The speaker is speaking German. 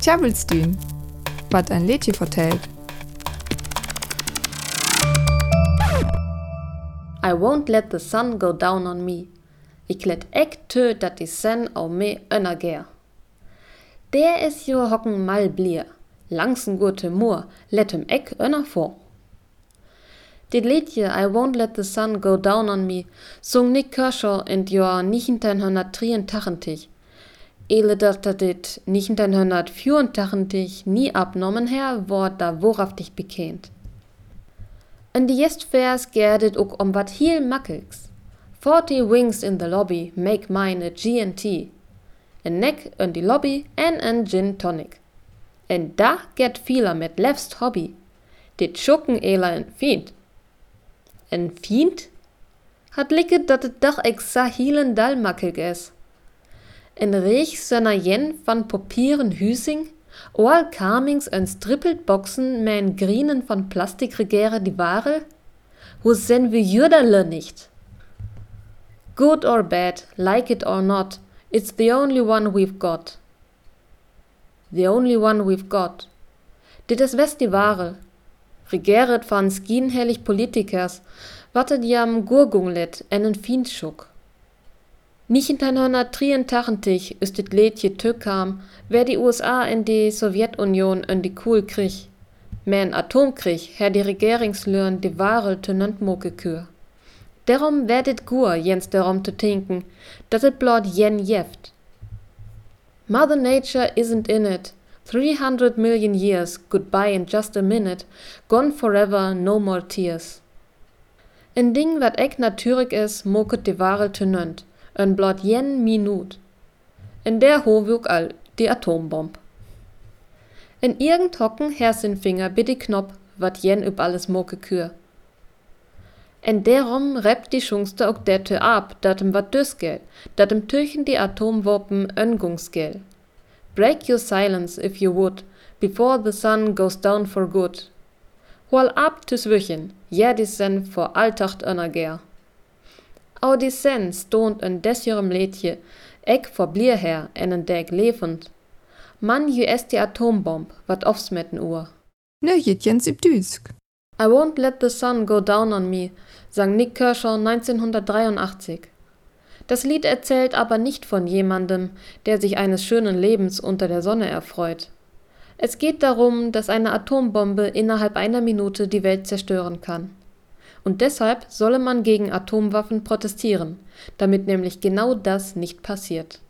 Tjabelstien, wat ein Lädchen vertellt. I won't let the sun go down on me. Ik let ek tø dat die sen au me ønnergær. Der is jo hocken mal blier. Langsen gute Moor, let hem ek ønner for. Dit liedje I Won't Let the Sun Go Down on Me sung Nick Kershaw in Jahr 1983. Ele dat dat dit 1984 nie abnommen her, word da wohrhaftig bekannt. In die jest vers gerdet ook om wat heel makkelijks. 40 wings in the lobby make mine a G&T. Een nek in die lobby en een gin tonic. En da get vieler met lefst hobby. Dit schokken ela en fiend. En fiend? Hat liket dat het dag exa hielen dal makkelijk is. En reich sønner jen van papieren husing, oal kamings en strippelt boxen mijn grienen van plastik regere die ware? Hoe sen we jurderle nicht? Good or bad, like it or not, it's the only one we've got. The only one we've got. Dit is west die ware. Regeret van skinhellig politikers, wattet jam gurgunglet en een fiendschuk. 1983 ist dit Lädje Tökam, wer die USA in die Sowjetunion in die Kohl krieg. Men Atomkrieg, her die Regeringslöhren die Ware tönent moke kür. Darum werdet gur jens darum zu tinken, dat it blot jen jeft. Mother Nature isn't in it. 300 million years, goodbye in just a minute, gone forever, no more tears. Een ding wat ek natuurlijk is, moket de ware tönent, een blot jen minuut. In der hoewuk al die Atombomb. In irgend hocken her sin Finger bi die Knopf, wat jen üb alles moke kür. En derom rept die Schungste ook dette ab, datem wat dusgel, datem tüchen die Atomwaffen öngungsgel. Break your silence if you would, before the sun goes down for good. Hol ab tus wüchen, ja die sen vor alltacht önerger. Au die sen stond een leedje, ek voor blier her en een deg levend. Man ju est die Atombomb, wat offsmetten uhr. Ne Jens im Düsk. I won't let the sun go down on me, sang Nick Kershaw 1983. Das Lied erzählt aber nicht von jemandem, der sich eines schönen Lebens unter der Sonne erfreut. Es geht darum, dass eine Atombombe innerhalb einer Minute die Welt zerstören kann. Und deshalb solle man gegen Atomwaffen protestieren, damit nämlich genau das nicht passiert.